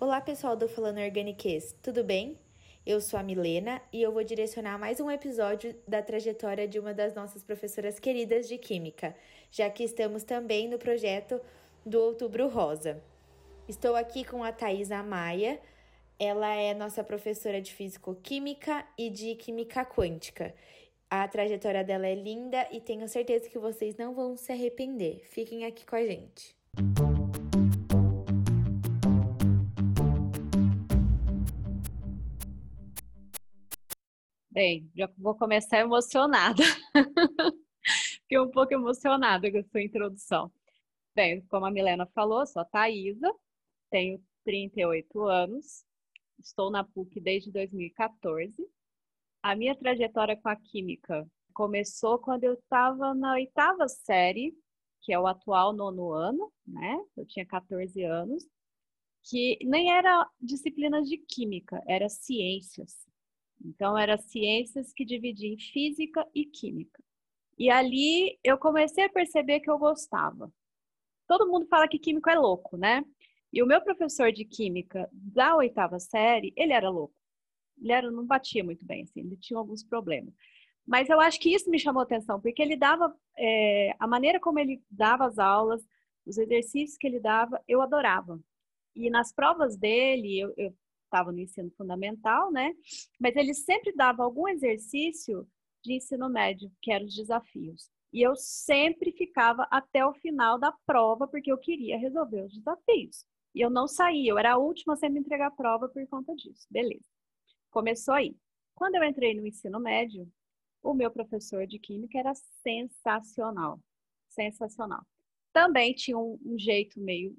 Olá, pessoal do Falando Organiques, tudo bem? Eu sou a Milena e eu vou direcionar mais um episódio da trajetória de uma das nossas professoras queridas de Química, já que estamos também no projeto do Outubro Rosa. Estou aqui com a Thaisa Maia, ela é nossa professora de Físico-Química e de Química Quântica. A trajetória dela é linda e tenho certeza que vocês não vão se arrepender. Fiquem aqui com a gente. Bem, já vou começar emocionada. Fiquei um pouco emocionada com a sua introdução. Bem, como a Milena falou, sou a Thaisa, tenho 38 anos, estou na PUC desde 2014. A minha trajetória com a química começou quando eu estava na oitava série, que é o atual nono ano, né? Eu tinha 14 anos, que nem era disciplinas de química, era ciências. Então, era ciências que dividia em física e química. E ali eu comecei a perceber que eu gostava. Todo mundo fala que químico é louco, né? E o meu professor de química da oitava série, ele era louco. Ele era, não batia muito bem, assim, ele tinha alguns problemas. Mas eu acho que isso me chamou atenção, porque ele dava, é, a maneira como ele dava as aulas, os exercícios que ele dava, eu adorava. E nas provas dele, eu, eu estava no ensino fundamental, né? Mas ele sempre dava algum exercício de ensino médio, que eram os desafios. E eu sempre ficava até o final da prova, porque eu queria resolver os desafios. E eu não saía, eu era a última a sempre entregar a prova por conta disso. Beleza. Começou aí. Quando eu entrei no ensino médio, o meu professor de química era sensacional. Sensacional. Também tinha um, um jeito meio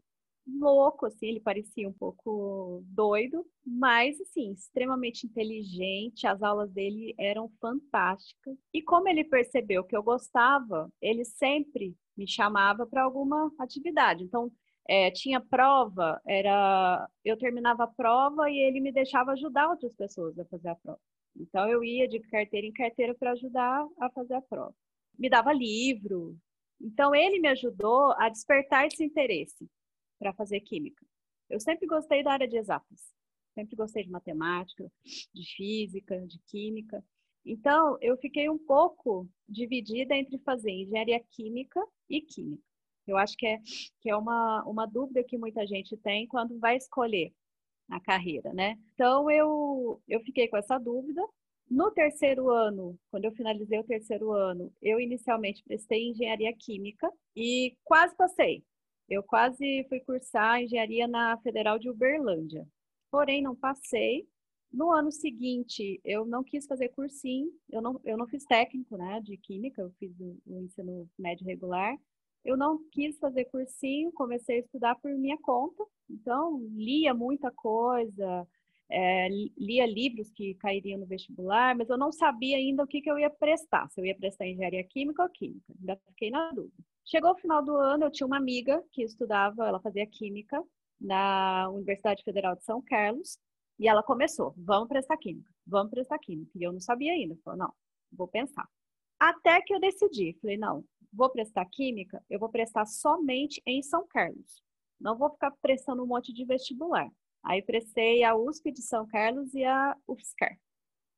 louco, assim, ele parecia um pouco doido, mas, assim, extremamente inteligente, as aulas dele eram fantásticas. E como ele percebeu que eu gostava, ele sempre me chamava para alguma atividade. Então, é, tinha prova, era eu terminava a prova e ele me deixava ajudar outras pessoas a fazer a prova. Então, eu ia de carteira em carteira para ajudar a fazer a prova. Me dava livro. Então, ele me ajudou a despertar esse interesse para fazer química. Eu sempre gostei da área de exatas, sempre gostei de matemática, de física, de química. Então, eu fiquei um pouco dividida entre fazer engenharia química e química. Eu acho que é, que é uma, uma dúvida que muita gente tem quando vai escolher a carreira, né? Então, eu, eu fiquei com essa dúvida. No terceiro ano, quando eu finalizei o terceiro ano, eu inicialmente prestei engenharia química e quase passei. Eu quase fui cursar engenharia na Federal de Uberlândia, porém não passei. No ano seguinte, eu não quis fazer cursinho, eu não, eu não fiz técnico né, de química, eu fiz o, o ensino médio regular. Eu não quis fazer cursinho, comecei a estudar por minha conta, então lia muita coisa, é, lia livros que cairiam no vestibular, mas eu não sabia ainda o que, que eu ia prestar, se eu ia prestar engenharia química ou química, ainda fiquei na dúvida. Chegou o final do ano, eu tinha uma amiga que estudava, ela fazia química na Universidade Federal de São Carlos, e ela começou, vamos prestar química, vamos prestar química. E eu não sabia ainda, falou, não, vou pensar. Até que eu decidi, falei, não, vou prestar química, eu vou prestar somente em São Carlos. Não vou ficar prestando um monte de vestibular. Aí prestei a USP de São Carlos e a UFSCar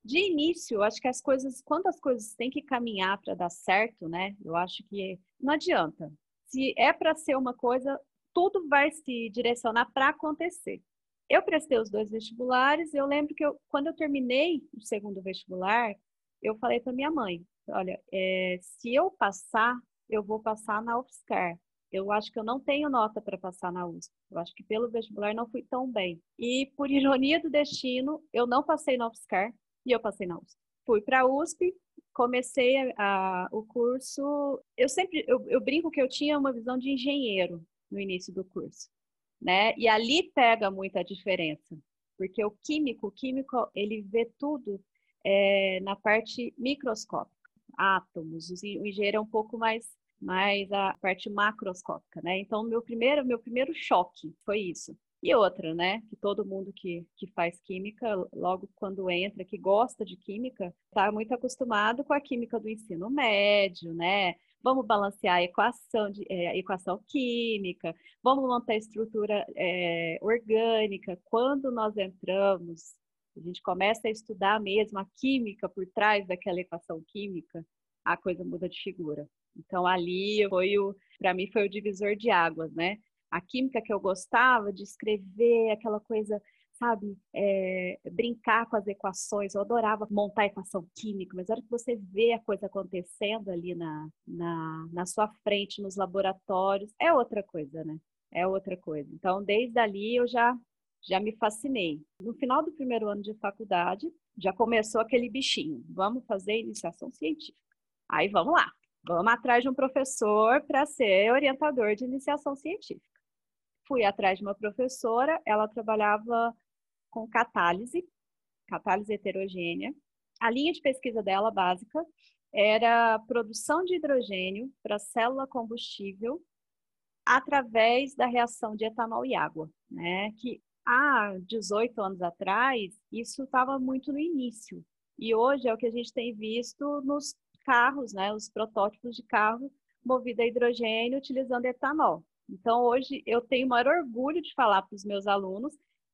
de início, acho que as coisas, quando as coisas têm que caminhar para dar certo, né? Eu acho que não adianta. Se é para ser uma coisa, tudo vai se direcionar para acontecer. Eu prestei os dois vestibulares. Eu lembro que eu, quando eu terminei o segundo vestibular, eu falei para minha mãe: olha, é, se eu passar, eu vou passar na UFSCar. Eu acho que eu não tenho nota para passar na USP. Eu acho que pelo vestibular não fui tão bem. E por ironia do destino, eu não passei na UFSCar e eu passei na USP. Fui para a USP, comecei a, o curso. Eu sempre eu, eu brinco que eu tinha uma visão de engenheiro no início do curso, né? E ali pega muita diferença, porque o químico, o químico, ele vê tudo é, na parte microscópica, átomos. O engenheiro é um pouco mais mais a parte macroscópica, né? Então, meu primeiro, meu primeiro choque foi isso. E outra, né, que todo mundo que, que faz química, logo quando entra, que gosta de química, está muito acostumado com a química do ensino médio, né? Vamos balancear a equação, de, é, a equação química, vamos montar a estrutura é, orgânica. Quando nós entramos, a gente começa a estudar mesmo a química por trás daquela equação química, a coisa muda de figura. Então ali foi o, para mim foi o divisor de águas, né? A química que eu gostava de escrever, aquela coisa, sabe, é, brincar com as equações. Eu adorava montar equação química, mas a hora que você vê a coisa acontecendo ali na, na, na sua frente, nos laboratórios, é outra coisa, né? É outra coisa. Então, desde ali eu já já me fascinei. No final do primeiro ano de faculdade, já começou aquele bichinho. Vamos fazer iniciação científica. Aí vamos lá. Vamos atrás de um professor para ser orientador de iniciação científica fui atrás de uma professora, ela trabalhava com catálise, catálise heterogênea. A linha de pesquisa dela básica era produção de hidrogênio para célula combustível através da reação de etanol e água, né? Que há 18 anos atrás, isso estava muito no início. E hoje é o que a gente tem visto nos carros, né? Os protótipos de carro movido a hidrogênio utilizando etanol. Então, hoje eu tenho o maior orgulho de falar para os meus alunos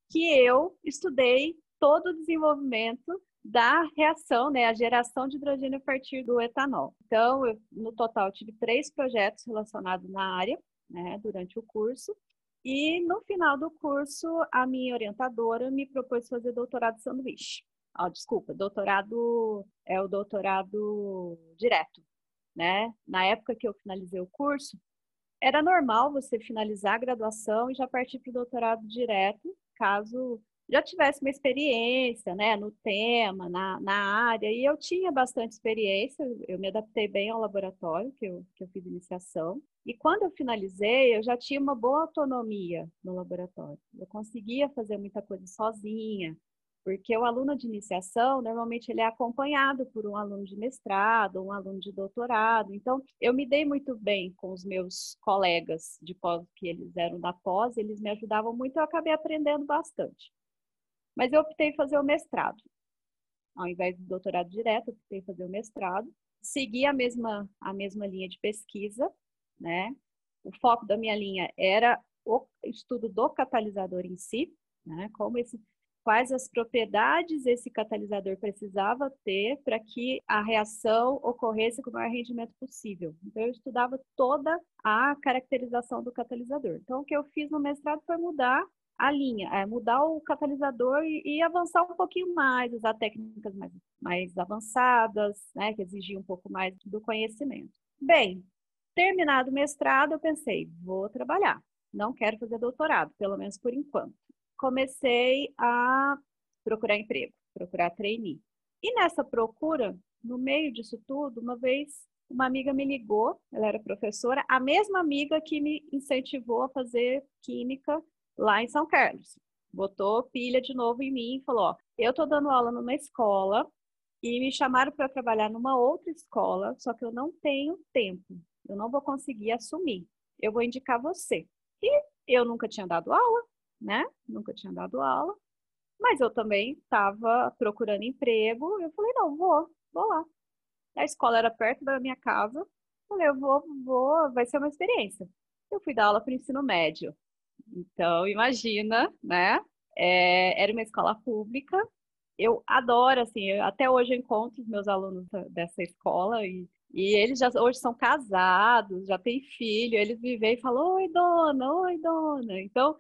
que eu estudei todo o desenvolvimento da reação, né, a geração de hidrogênio a partir do etanol. Então, eu, no total, tive três projetos relacionados na área, né, durante o curso. E no final do curso, a minha orientadora me propôs fazer doutorado sanduíche. Oh, desculpa, doutorado é o doutorado direto, né? Na época que eu finalizei o curso, era normal você finalizar a graduação e já partir para o doutorado direto, caso já tivesse uma experiência né, no tema, na, na área, e eu tinha bastante experiência, eu me adaptei bem ao laboratório que eu, que eu fiz iniciação. E quando eu finalizei, eu já tinha uma boa autonomia no laboratório. Eu conseguia fazer muita coisa sozinha, porque o aluno de iniciação, normalmente ele é acompanhado por um aluno de mestrado, um aluno de doutorado. Então, eu me dei muito bem com os meus colegas de pós, que eles eram da pós, eles me ajudavam muito, eu acabei aprendendo bastante. Mas eu optei fazer o mestrado. Ao invés do doutorado direto, eu optei fazer o mestrado. Segui a mesma, a mesma linha de pesquisa, né? O foco da minha linha era o estudo do catalisador em si, né? Como esse quais as propriedades esse catalisador precisava ter para que a reação ocorresse com o maior rendimento possível. Então, eu estudava toda a caracterização do catalisador. Então, o que eu fiz no mestrado foi mudar a linha, é mudar o catalisador e, e, avançar um pouquinho mais, usar técnicas mais, mais avançadas, né, que exigiam um pouco mais do conhecimento. Bem, terminado o mestrado, eu pensei, vou trabalhar. Não quero fazer doutorado, pelo menos por enquanto comecei a procurar emprego, procurar trainee. E nessa procura, no meio disso tudo, uma vez uma amiga me ligou, ela era professora, a mesma amiga que me incentivou a fazer química lá em São Carlos. Botou pilha de novo em mim e falou: ó, eu tô dando aula numa escola e me chamaram para trabalhar numa outra escola, só que eu não tenho tempo, eu não vou conseguir assumir. Eu vou indicar você. E eu nunca tinha dado aula, né? Nunca tinha dado aula, mas eu também estava procurando emprego. Eu falei, não, vou, vou lá. A escola era perto da minha casa. Falei, eu vou, vou, vai ser uma experiência. Eu fui dar aula para o ensino médio. Então, imagina, né? É, era uma escola pública. Eu adoro, assim, eu, até hoje eu encontro os meus alunos dessa escola e, e eles já hoje são casados, já têm filho, eles me veem e falam, oi, dona, oi, dona. Então,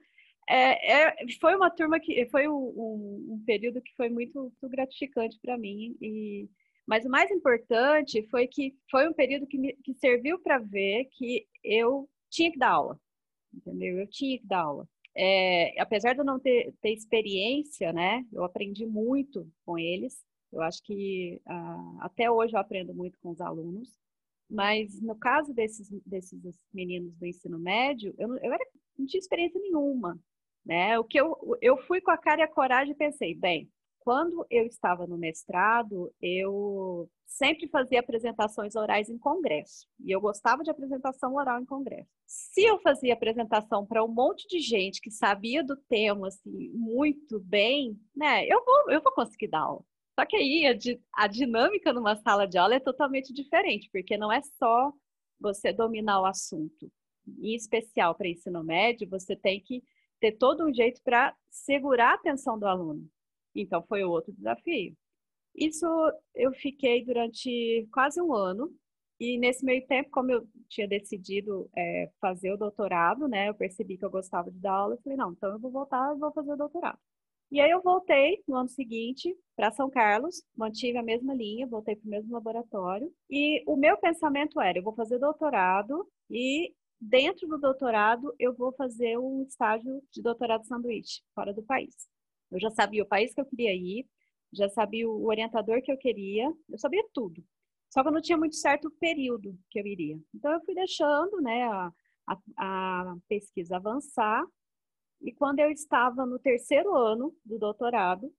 é, é, foi uma turma que foi um, um, período que foi muito, muito gratificante para mim e mas o mais importante foi que foi um período que, me, que serviu para ver que eu tinha que dar aula, entendeu? Eu tinha que dar aula. É, apesar de eu não ter, ter experiência, né? Eu aprendi muito com eles. Eu acho que ah, até hoje eu aprendo muito com os alunos. Mas no caso desses, desses meninos do ensino médio, eu, eu era, não tinha experiência nenhuma. Né? O que eu, eu fui com a cara e a coragem e pensei, bem, quando eu estava no mestrado, eu sempre fazia apresentações orais em congresso. E eu gostava de apresentação oral em congresso. Se eu fazia apresentação para um monte de gente que sabia do tema assim, muito bem, né, eu vou, eu vou conseguir dar aula. Só que aí a, a dinâmica numa sala de aula é totalmente diferente, porque não é só você dominar o assunto. Em especial para ensino médio, você tem que ter todo um jeito para segurar a atenção do aluno. Então, foi outro desafio. Isso eu fiquei durante quase um ano. E nesse meio tempo, como eu tinha decidido é, fazer o doutorado, né, eu percebi que eu gostava de dar aula, eu falei, não, então eu vou voltar e vou fazer o doutorado. E aí eu voltei no ano seguinte para São Carlos, mantive a mesma linha, voltei para o mesmo laboratório. E o meu pensamento era, eu vou fazer doutorado e dentro do doutorado eu vou fazer um estágio de doutorado sanduíche fora do país. Eu já sabia o país que eu queria ir, já sabia o orientador que eu queria, eu sabia tudo. Só que eu não tinha muito certo o período que eu iria. Então eu fui deixando né, a, a, a pesquisa avançar e quando eu estava no terceiro ano do doutorado,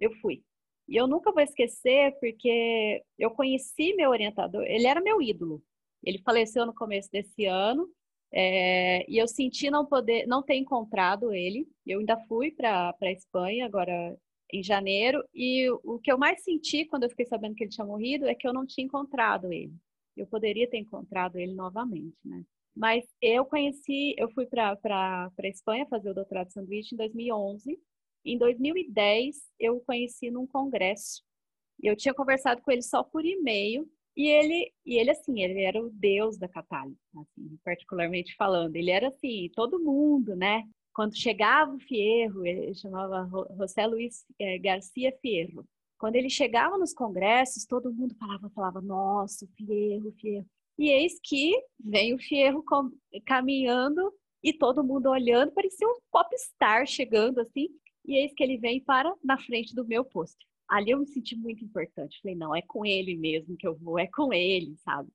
eu fui. E eu nunca vou esquecer porque eu conheci meu orientador, ele era meu ídolo. Ele faleceu no começo desse ano é, e eu senti não poder, não ter encontrado ele. Eu ainda fui para a Espanha agora em janeiro e o que eu mais senti quando eu fiquei sabendo que ele tinha morrido é que eu não tinha encontrado ele. Eu poderia ter encontrado ele novamente, né? Mas eu conheci, eu fui para a Espanha fazer o doutorado de sanduíche em 2011. Em 2010, eu o conheci num congresso. Eu tinha conversado com ele só por e-mail. E ele, e ele assim, ele era o deus da catálica, assim, particularmente falando. Ele era assim, todo mundo, né? Quando chegava o Fierro, ele chamava José Luiz é, Garcia Fierro. Quando ele chegava nos congressos, todo mundo falava, falava, nossa, Fierro, Fierro. E eis que vem o Fierro caminhando e todo mundo olhando, parecia um popstar chegando assim. E eis que ele vem para na frente do meu posto. Ali eu me senti muito importante. Falei, não, é com ele mesmo que eu vou, é com ele, sabe?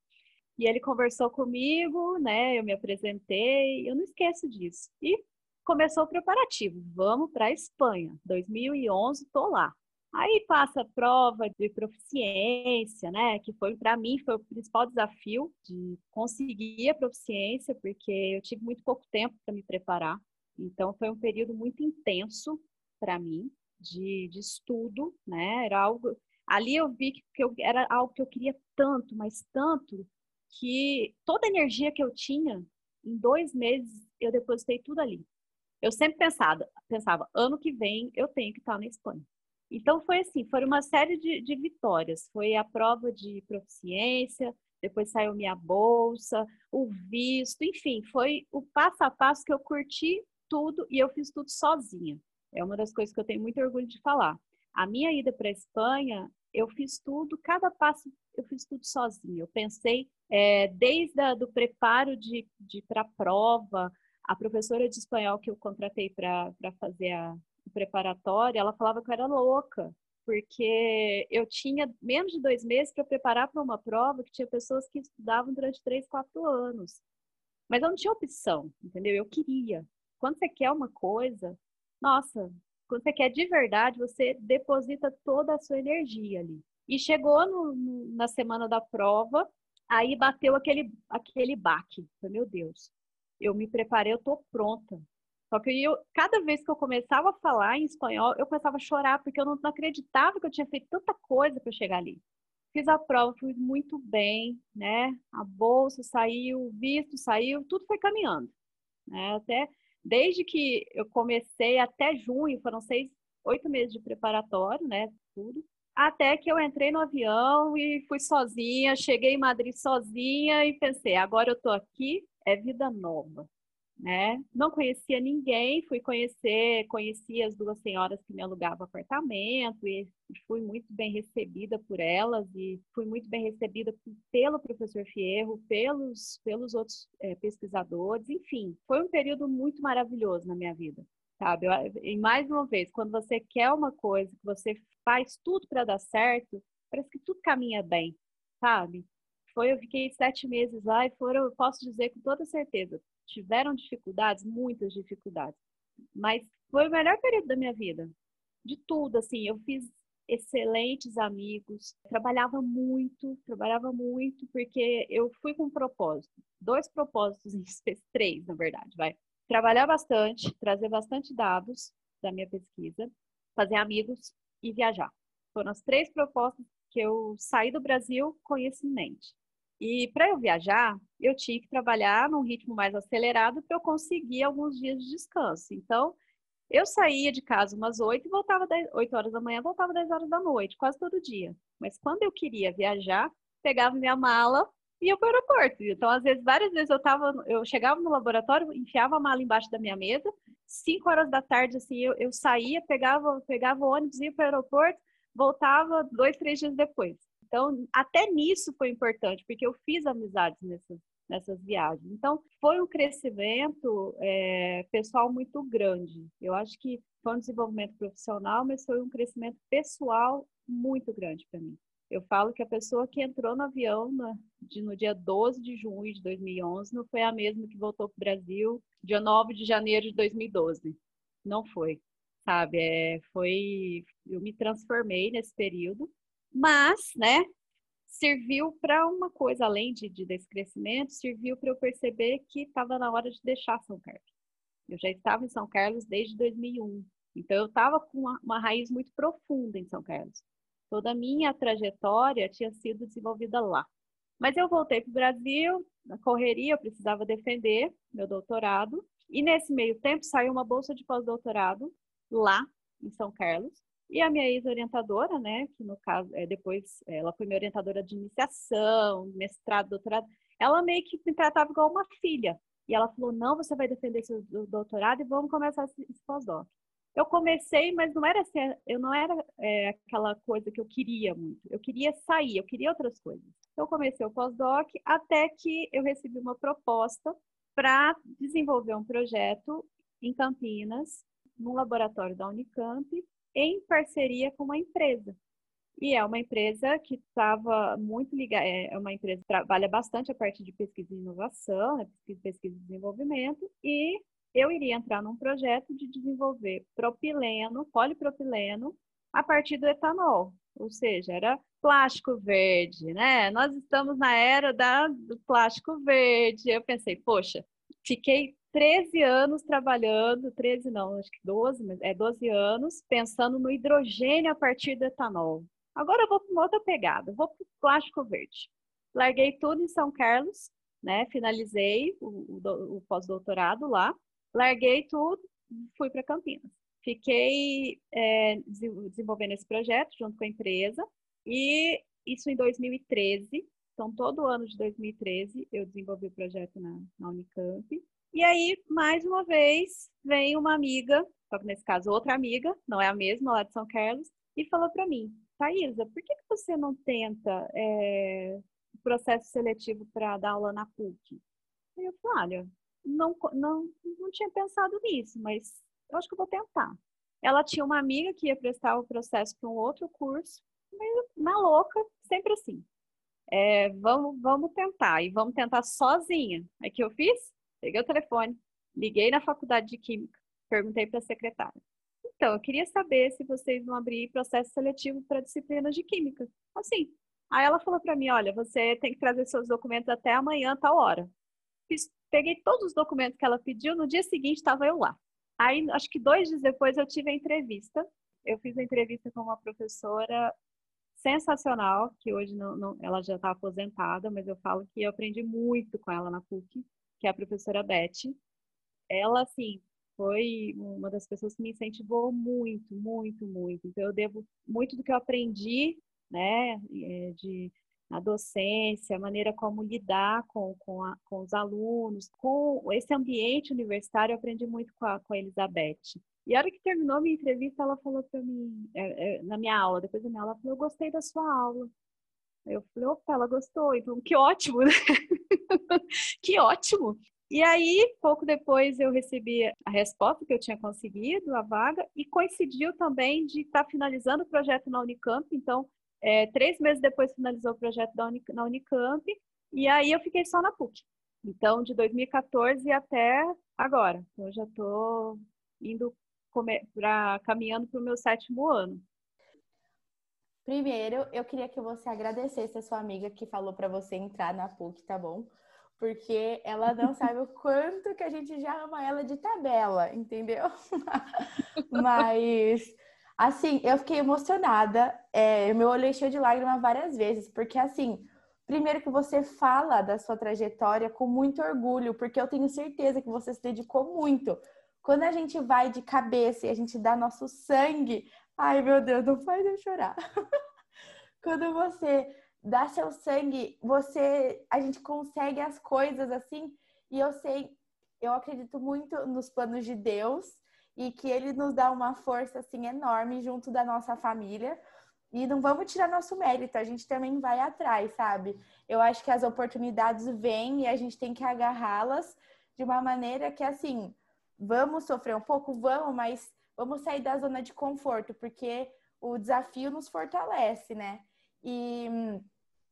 E ele conversou comigo, né? Eu me apresentei, eu não esqueço disso. E começou o preparativo. Vamos para a Espanha. 2011, tô lá. Aí passa a prova de proficiência, né? Que foi para mim foi o principal desafio de conseguir a proficiência, porque eu tive muito pouco tempo para me preparar. Então foi um período muito intenso para mim de, de estudo, né? Era algo ali eu vi que eu, era algo que eu queria tanto, mas tanto que toda a energia que eu tinha em dois meses eu depositei tudo ali. Eu sempre pensava, pensava, ano que vem eu tenho que estar na Espanha. Então foi assim, foi uma série de, de vitórias. Foi a prova de proficiência, depois saiu minha bolsa, o visto, enfim, foi o passo a passo que eu curti tudo e eu fiz tudo sozinha. É uma das coisas que eu tenho muito orgulho de falar. A minha ida para a Espanha, eu fiz tudo, cada passo eu fiz tudo sozinha. Eu pensei é, desde a, do preparo de, de para a prova, a professora de espanhol que eu contratei para fazer a, preparatória, ela falava que eu era louca, porque eu tinha menos de dois meses para preparar para uma prova que tinha pessoas que estudavam durante três, quatro anos. Mas eu não tinha opção, entendeu? Eu queria. Quando você quer uma coisa, nossa, quando você quer de verdade, você deposita toda a sua energia ali. E chegou no, na semana da prova, aí bateu aquele, aquele baque. Meu Deus, eu me preparei, eu tô pronta. Só que eu, cada vez que eu começava a falar em espanhol, eu começava a chorar, porque eu não, não acreditava que eu tinha feito tanta coisa para chegar ali. Fiz a prova, fui muito bem, né? A bolsa saiu, o visto saiu, tudo foi caminhando. Né? Até desde que eu comecei até junho, foram seis, oito meses de preparatório, né? Tudo. Até que eu entrei no avião e fui sozinha, cheguei em Madrid sozinha e pensei, agora eu tô aqui, é vida nova né? Não conhecia ninguém, fui conhecer, conheci as duas senhoras que me alugavam apartamento e fui muito bem recebida por elas e fui muito bem recebida pelo professor Fierro, pelos, pelos outros é, pesquisadores, enfim, foi um período muito maravilhoso na minha vida, sabe? Eu, e mais uma vez, quando você quer uma coisa, que você faz tudo para dar certo, parece que tudo caminha bem, sabe? Foi, eu fiquei sete meses lá e foram, eu posso dizer com toda certeza, tiveram dificuldades, muitas dificuldades, mas foi o melhor período da minha vida. De tudo, assim, eu fiz excelentes amigos, trabalhava muito, trabalhava muito, porque eu fui com um propósito, dois propósitos, três, na verdade, vai. Trabalhar bastante, trazer bastante dados da minha pesquisa, fazer amigos e viajar. Foram as três propostas que eu saí do Brasil em mente. E para eu viajar, eu tinha que trabalhar num ritmo mais acelerado para eu conseguir alguns dias de descanso. Então, eu saía de casa umas 8 e voltava 10, 8 horas da manhã, voltava 10 horas da noite, quase todo dia. Mas quando eu queria viajar, pegava minha mala e ia para o aeroporto. Então, às vezes, várias vezes eu tava, eu chegava no laboratório, enfiava a mala embaixo da minha mesa, 5 horas da tarde, assim, eu, eu saía, pegava, pegava o ônibus, ia para o aeroporto, voltava dois, três dias depois. Então, até nisso foi importante, porque eu fiz amizades nessas, nessas viagens. Então, foi um crescimento é, pessoal muito grande. Eu acho que foi um desenvolvimento profissional, mas foi um crescimento pessoal muito grande para mim. Eu falo que a pessoa que entrou no avião no, de, no dia 12 de junho de 2011 não foi a mesma que voltou para o Brasil dia 9 de janeiro de 2012. Não foi, sabe? É, foi, eu me transformei nesse período, mas, né, serviu para uma coisa, além de, de desse crescimento, serviu para eu perceber que estava na hora de deixar São Carlos. Eu já estava em São Carlos desde 2001, então eu estava com uma, uma raiz muito profunda em São Carlos. Toda a minha trajetória tinha sido desenvolvida lá. Mas eu voltei para o Brasil, na correria, eu precisava defender meu doutorado, e nesse meio tempo saiu uma bolsa de pós-doutorado lá em São Carlos, e a minha ex-orientadora, né, que no caso, é, depois ela foi minha orientadora de iniciação, mestrado, doutorado, ela meio que me tratava igual uma filha. E ela falou: não, você vai defender seu doutorado e vamos começar esse pós-doc. Eu comecei, mas não era assim, eu não era é, aquela coisa que eu queria muito. Eu queria sair, eu queria outras coisas. Então, eu comecei o pós-doc até que eu recebi uma proposta para desenvolver um projeto em Campinas, num laboratório da Unicamp, em parceria com uma empresa. E é uma empresa que estava muito ligada, é, é uma empresa que trabalha bastante a parte de pesquisa e inovação, né, pesquisa, e desenvolvimento, e eu iria entrar num projeto de desenvolver propileno, polipropileno, a partir do etanol, ou seja, era plástico verde, né? Nós estamos na era da, do plástico verde. Eu pensei, poxa, fiquei 13 anos trabalhando, 13 não, acho que 12, mas é 12 anos, pensando no hidrogênio a partir do etanol. Agora eu vou para uma outra pegada, vou para o plástico verde. Larguei tudo em São Carlos, né? Finalizei o, o, o pós-doutorado lá, larguei tudo, fui para Campinas. Fiquei é, desenvolvendo esse projeto junto com a empresa e isso em 2013. Então, todo ano de 2013 eu desenvolvi o projeto na, na Unicamp e aí, mais uma vez, vem uma amiga, só que nesse caso outra amiga, não é a mesma, lá de São Carlos, e falou para mim, Thaisa, por que, que você não tenta é, processo seletivo para dar aula na PUC? E eu falei, olha, não, não, não tinha pensado nisso, mas eu acho que eu vou tentar. Ela tinha uma amiga que ia prestar o processo para um outro curso, meio na louca, sempre assim. É, vamos, vamos tentar, e vamos tentar sozinha. Aí que eu fiz? Peguei o telefone, liguei na faculdade de Química, perguntei para a secretária. Então, eu queria saber se vocês vão abrir processo seletivo para disciplinas de Química. Assim. Aí ela falou para mim, olha, você tem que trazer seus documentos até amanhã, tal hora. Fiz, peguei todos os documentos que ela pediu, no dia seguinte estava eu lá. Aí, acho que dois dias depois, eu tive a entrevista. Eu fiz a entrevista com uma professora sensacional, que hoje não, não ela já está aposentada, mas eu falo que eu aprendi muito com ela na PUC que é a professora Beth. Ela, assim, foi uma das pessoas que me incentivou muito, muito, muito. Então, eu devo muito do que eu aprendi, né, é, de na docência, a maneira como lidar com, com, a, com, os alunos, com esse ambiente universitário, eu aprendi muito com a, com a Elizabeth. E a hora que terminou a minha entrevista, ela falou para mim, é, é, na minha aula, depois da minha aula, ela falou, eu gostei da sua aula. Eu falei, opa, ela gostou, então que ótimo, né? que ótimo! E aí, pouco depois, eu recebi a resposta que eu tinha conseguido, a vaga, e coincidiu também de estar tá finalizando o projeto na Unicamp. Então, é, três meses depois finalizou o projeto na Unicamp, e aí eu fiquei só na PUC. Então, de 2014 até agora. Então, eu já estou indo pra, caminhando para o meu sétimo ano. Primeiro, eu queria que você agradecesse a sua amiga que falou para você entrar na PUC, tá bom? Porque ela não sabe o quanto que a gente já ama ela de tabela, entendeu? Mas, assim, eu fiquei emocionada. É, meu olho encheu de lágrimas várias vezes, porque, assim, primeiro que você fala da sua trajetória com muito orgulho, porque eu tenho certeza que você se dedicou muito. Quando a gente vai de cabeça e a gente dá nosso sangue, ai meu Deus, não faz eu chorar. Quando você dá seu sangue, você, a gente consegue as coisas assim. E eu sei, eu acredito muito nos planos de Deus e que Ele nos dá uma força assim enorme junto da nossa família. E não vamos tirar nosso mérito, a gente também vai atrás, sabe? Eu acho que as oportunidades vêm e a gente tem que agarrá-las de uma maneira que assim vamos sofrer um pouco, vamos, mas vamos sair da zona de conforto, porque o desafio nos fortalece, né? E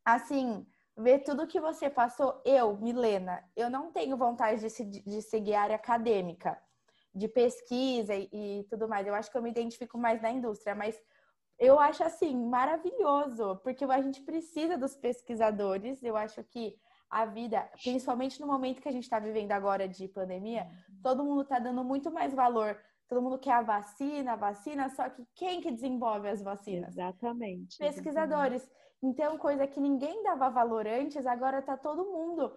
assim, ver tudo que você passou, eu, Milena, eu não tenho vontade de, se, de seguir a área acadêmica, de pesquisa e, e tudo mais. Eu acho que eu me identifico mais na indústria, mas eu acho assim maravilhoso, porque a gente precisa dos pesquisadores. Eu acho que a vida, principalmente no momento que a gente está vivendo agora de pandemia, uhum. todo mundo está dando muito mais valor. Todo mundo quer a vacina, a vacina, só que quem que desenvolve as vacinas? Exatamente. Pesquisadores. Exatamente. Então, coisa que ninguém dava valor antes, agora está todo mundo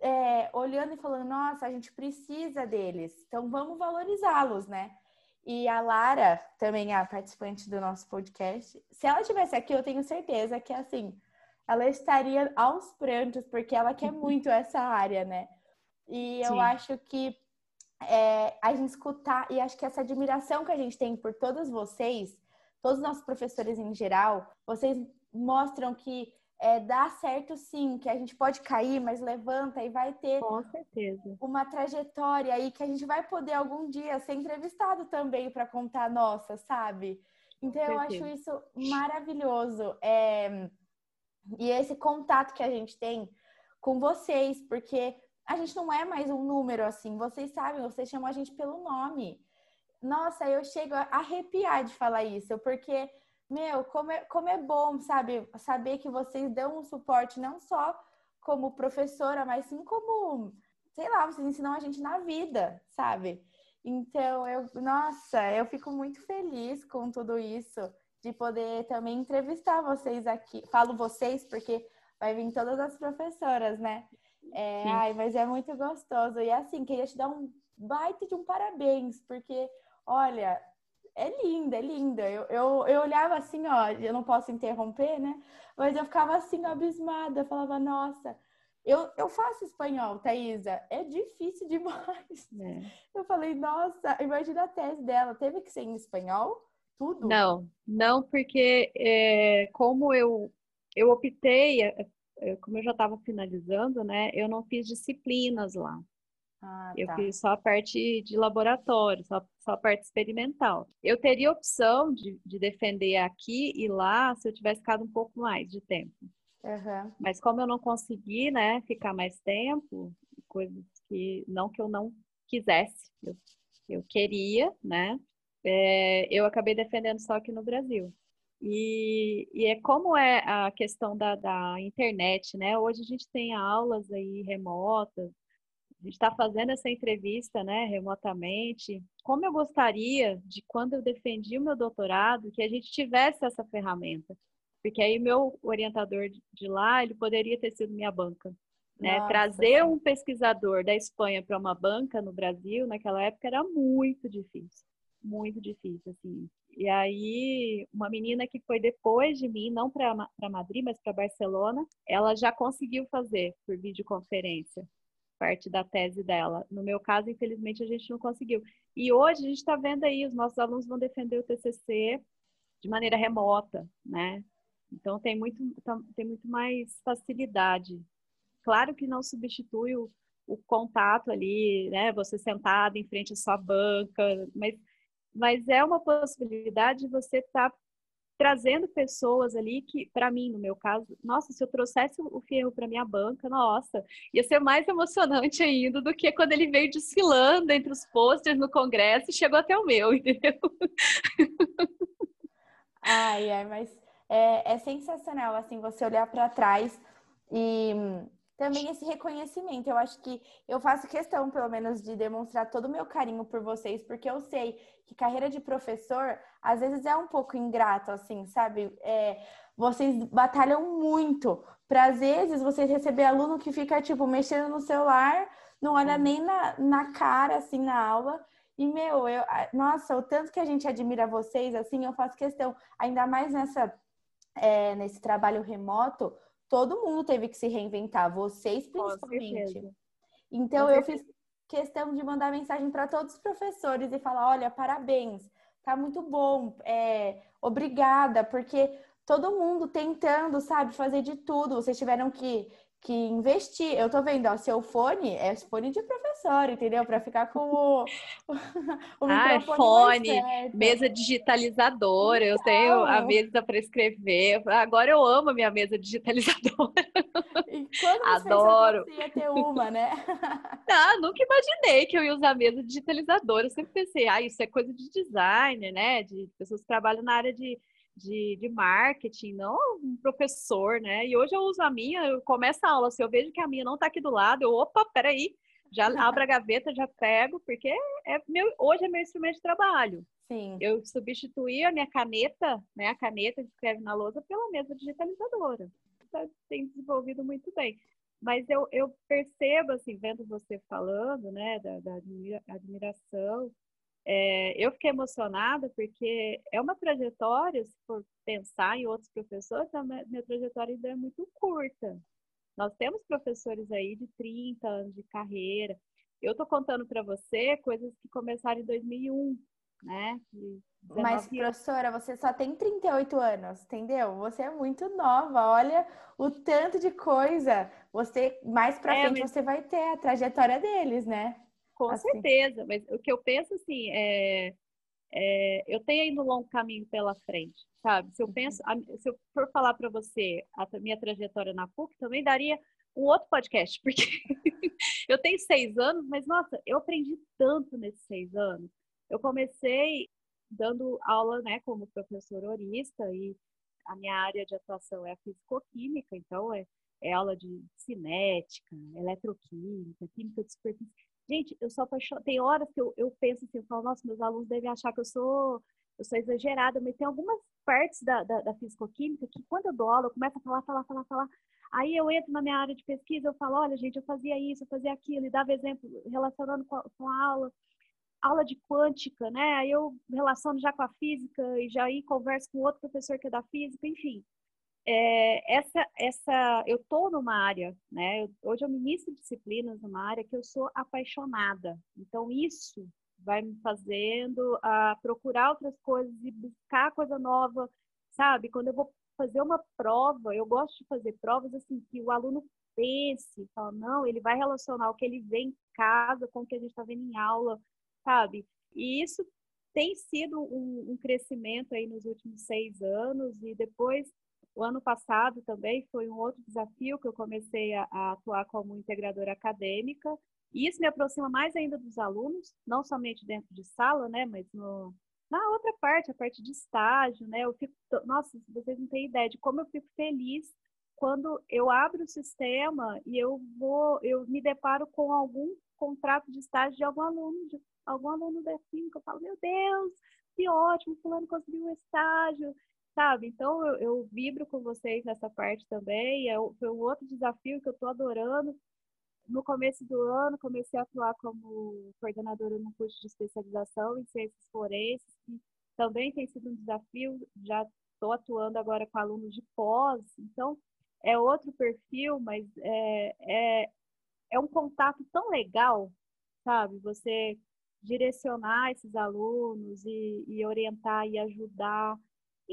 é, olhando e falando, nossa, a gente precisa deles. Então, vamos valorizá-los, né? E a Lara, também a participante do nosso podcast, se ela estivesse aqui, eu tenho certeza que, assim, ela estaria aos prantos, porque ela quer muito essa área, né? E eu Sim. acho que é, a gente escutar, e acho que essa admiração que a gente tem por todos vocês, todos os nossos professores em geral, vocês mostram que é, dá certo sim, que a gente pode cair, mas levanta e vai ter Com certeza. uma trajetória aí que a gente vai poder algum dia ser entrevistado também para contar a nossa, sabe? Então eu acho isso maravilhoso. É e esse contato que a gente tem com vocês, porque a gente não é mais um número assim, vocês sabem, vocês chamam a gente pelo nome. Nossa, eu chego a arrepiar de falar isso, porque, meu, como é, como é bom, sabe, saber que vocês dão um suporte não só como professora, mas sim como, sei lá, vocês ensinam a gente na vida, sabe? Então, eu, nossa, eu fico muito feliz com tudo isso de poder também entrevistar vocês aqui. Falo vocês porque vai vir todas as professoras, né? É, ai, mas é muito gostoso. E assim, queria te dar um baita de um parabéns, porque, olha, é linda, é linda. Eu, eu, eu olhava assim, ó, eu não posso interromper, né? Mas eu ficava assim, abismada. Falava, nossa, eu, eu faço espanhol, Thaisa. É difícil demais. É. Eu falei, nossa, imagina a tese dela. Teve que ser em espanhol? tudo? Não, não, porque é, como eu, eu optei, é, como eu já estava finalizando, né, eu não fiz disciplinas lá. Ah, eu tá. fiz só a parte de laboratório, só, só a parte experimental. Eu teria opção de, de defender aqui e lá se eu tivesse ficado um pouco mais de tempo. Uhum. Mas como eu não consegui, né, ficar mais tempo, coisas que não que eu não quisesse, eu, eu queria, né, é, eu acabei defendendo só aqui no Brasil. E, e, é como é a questão da, da, internet, né? Hoje a gente tem aulas aí remotas, a gente está fazendo essa entrevista, né, remotamente. Como eu gostaria de, quando eu defendi o meu doutorado, que a gente tivesse essa ferramenta. Porque aí meu orientador de lá, ele poderia ter sido minha banca. Né? Trazer um pesquisador da Espanha para uma banca no Brasil, naquela época, era muito difícil muito difícil, assim. E aí, uma menina que foi depois de mim, não para Madrid, mas para Barcelona, ela já conseguiu fazer por videoconferência parte da tese dela. No meu caso, infelizmente, a gente não conseguiu. E hoje a gente está vendo aí, os nossos alunos vão defender o TCC de maneira remota, né? Então tem muito, tem muito mais facilidade. Claro que não substitui o, o contato ali, né? Você sentado em frente à sua banca, mas mas é uma possibilidade de você estar tá trazendo pessoas ali que, para mim, no meu caso, nossa, se eu trouxesse o Fierro para minha banca, nossa, ia ser mais emocionante ainda do que quando ele veio desfilando entre os posters no congresso e chegou até o meu, entendeu? Ai, ai, mas é, é sensacional, assim, você olhar para trás e também esse reconhecimento. Eu acho que eu faço questão, pelo menos, de demonstrar todo o meu carinho por vocês, porque eu sei que carreira de professor às vezes é um pouco ingrato, assim, sabe? É, vocês batalham muito para às vezes vocês receber aluno que fica tipo mexendo no celular, não olha nem na, na cara assim na aula. E meu, eu, nossa, o tanto que a gente admira vocês, assim, eu faço questão, ainda mais nessa é, nesse trabalho remoto, todo mundo teve que se reinventar, vocês principalmente. Então eu fiz questão de mandar mensagem para todos os professores e falar, olha, parabéns, tá muito bom, é, obrigada, porque todo mundo tentando, sabe, fazer de tudo. Vocês tiveram que, que investir. Eu tô vendo, ó, seu fone é fone de professor, entendeu? Para ficar com o, o ah, fone, mesa digitalizadora. Eu tenho a mesa para escrever. Agora eu amo a minha mesa digitalizadora. E quando Adoro. Você ia ter uma, né? Ah, nunca imaginei que eu ia usar a mesa digitalizadora. Eu sempre pensei, ah, isso é coisa de designer, né? De pessoas que trabalham na área de de, de marketing, não um professor, né? E hoje eu uso a minha, eu começo a aula, se eu vejo que a minha não está aqui do lado, eu, opa, peraí, já abro a gaveta, já pego, porque é meu, hoje é meu instrumento de trabalho. Sim. Eu substituí a minha caneta, né, a caneta que escreve na lousa, pela mesa digitalizadora. Tá, tem desenvolvido muito bem. Mas eu, eu percebo, assim, vendo você falando, né, da, da admiração, é, eu fiquei emocionada porque é uma trajetória, se for pensar em outros professores, a minha trajetória ainda é muito curta. Nós temos professores aí de 30 anos de carreira. Eu estou contando para você coisas que começaram em 2001, né? Mas, professora, você só tem 38 anos, entendeu? Você é muito nova. Olha o tanto de coisa. Você mais para é, frente mas... você vai ter a trajetória deles, né? Com assim. certeza, mas o que eu penso assim é, é, eu tenho ainda um longo caminho pela frente, sabe? Se eu uhum. penso, se eu for falar para você a minha trajetória na PUC, também daria um outro podcast, porque eu tenho seis anos, mas nossa, eu aprendi tanto nesses seis anos. Eu comecei dando aula, né, como professor horista e a minha área de atuação é a fisicoquímica, então é, é aula de cinética, eletroquímica, química de superfície. Gente, eu sou apaixonada. Tem horas que eu, eu penso assim, eu falo, nossa, meus alunos devem achar que eu sou, eu sou exagerada, mas tem algumas partes da, da, da fisicoquímica que quando eu dou aula, eu começo a falar, falar, falar, falar. Aí eu entro na minha área de pesquisa, eu falo, olha, gente, eu fazia isso, eu fazia aquilo, e dava exemplo relacionando com a, com a aula aula de quântica, né? Aí eu relaciono já com a física e já aí converso com outro professor que é da física, enfim é, essa, essa, eu estou numa área, né? hoje eu ministro disciplinas numa área que eu sou apaixonada. Então isso vai me fazendo a procurar outras coisas e buscar coisa nova, sabe? Quando eu vou fazer uma prova, eu gosto de fazer provas assim que o aluno pense, fala, não, ele vai relacionar o que ele vê em casa com o que a gente está vendo em aula, sabe? E isso tem sido um, um, crescimento aí nos últimos seis anos e depois o ano passado também foi um outro desafio que eu comecei a, a atuar como integradora acadêmica. E isso me aproxima mais ainda dos alunos, não somente dentro de sala, né, mas no, na outra parte, a parte de estágio, né? Eu fico, nossa, vocês não têm ideia de como eu fico feliz quando eu abro o sistema e eu vou, eu me deparo com algum contrato de estágio de algum aluno, de algum aluno da química, eu falo, meu Deus, que ótimo, fulano conseguiu um estágio sabe? Então eu, eu, vibro com vocês nessa parte também. É, foi um outro desafio que eu estou adorando. No começo do ano, comecei a atuar como coordenadora no curso de especialização em ciências forenses, que também tem sido um desafio. Já estou atuando agora com alunos de pós, então é outro perfil, mas é, é, é um contato tão legal, sabe? Você direcionar esses alunos e, e orientar e ajudar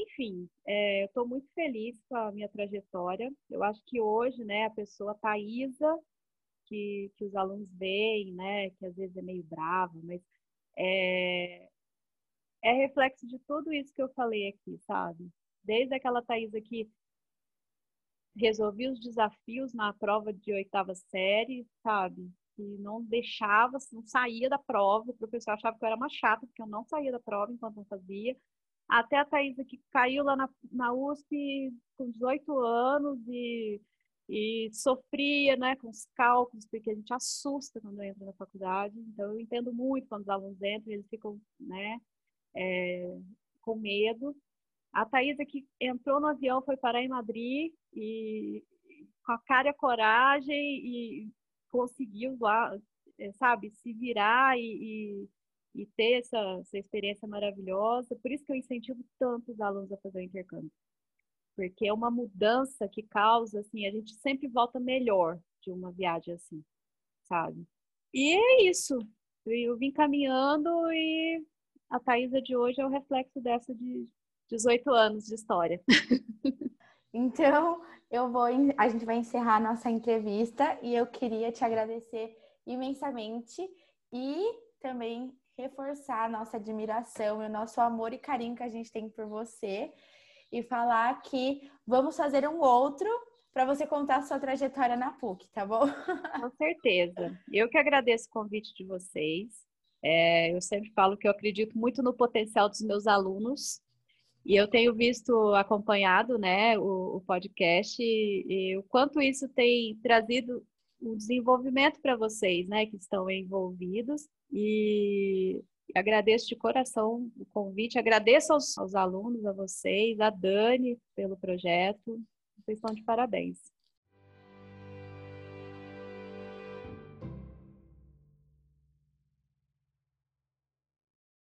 enfim, é, eu estou muito feliz com a minha trajetória. Eu acho que hoje, né, a pessoa Thaisa, que, que os alunos veem, né, que às vezes é meio brava, mas é, é reflexo de tudo isso que eu falei aqui, sabe? Desde aquela Thaisa que resolvia os desafios na prova de oitava série, sabe? Que não deixava, não saía da prova, o professor achava que eu era uma chata, porque eu não saía da prova enquanto não fazia até a Thaisa que caiu lá na, na USP com 18 anos e, e sofria né, com os cálculos, porque a gente assusta quando entra na faculdade. Então, eu entendo muito quando os alunos entram, eles ficam né, é, com medo. A Thaisa que entrou no avião, foi parar em Madrid e com a cara e a coragem e conseguiu lá, é, sabe, se virar e, e, e ter essa, essa experiência maravilhosa. Por isso que eu incentivo tanto os alunos a fazer o intercâmbio. Porque é uma mudança que causa, assim, a gente sempre volta melhor de uma viagem assim, sabe? E é isso. Eu vim caminhando e a Thaisa de hoje é o reflexo dessa de 18 anos de história. Então, eu vou, a gente vai encerrar a nossa entrevista e eu queria te agradecer imensamente e também reforçar a nossa admiração e o nosso amor e carinho que a gente tem por você e falar que vamos fazer um outro para você contar a sua trajetória na PUC, tá bom? Com certeza. Eu que agradeço o convite de vocês. É, eu sempre falo que eu acredito muito no potencial dos meus alunos e eu tenho visto, acompanhado né, o, o podcast e, e, o quanto isso tem trazido um desenvolvimento para vocês, né, que estão envolvidos. E agradeço de coração o convite, agradeço aos, aos alunos, a vocês, a Dani pelo projeto. Vocês estão de parabéns.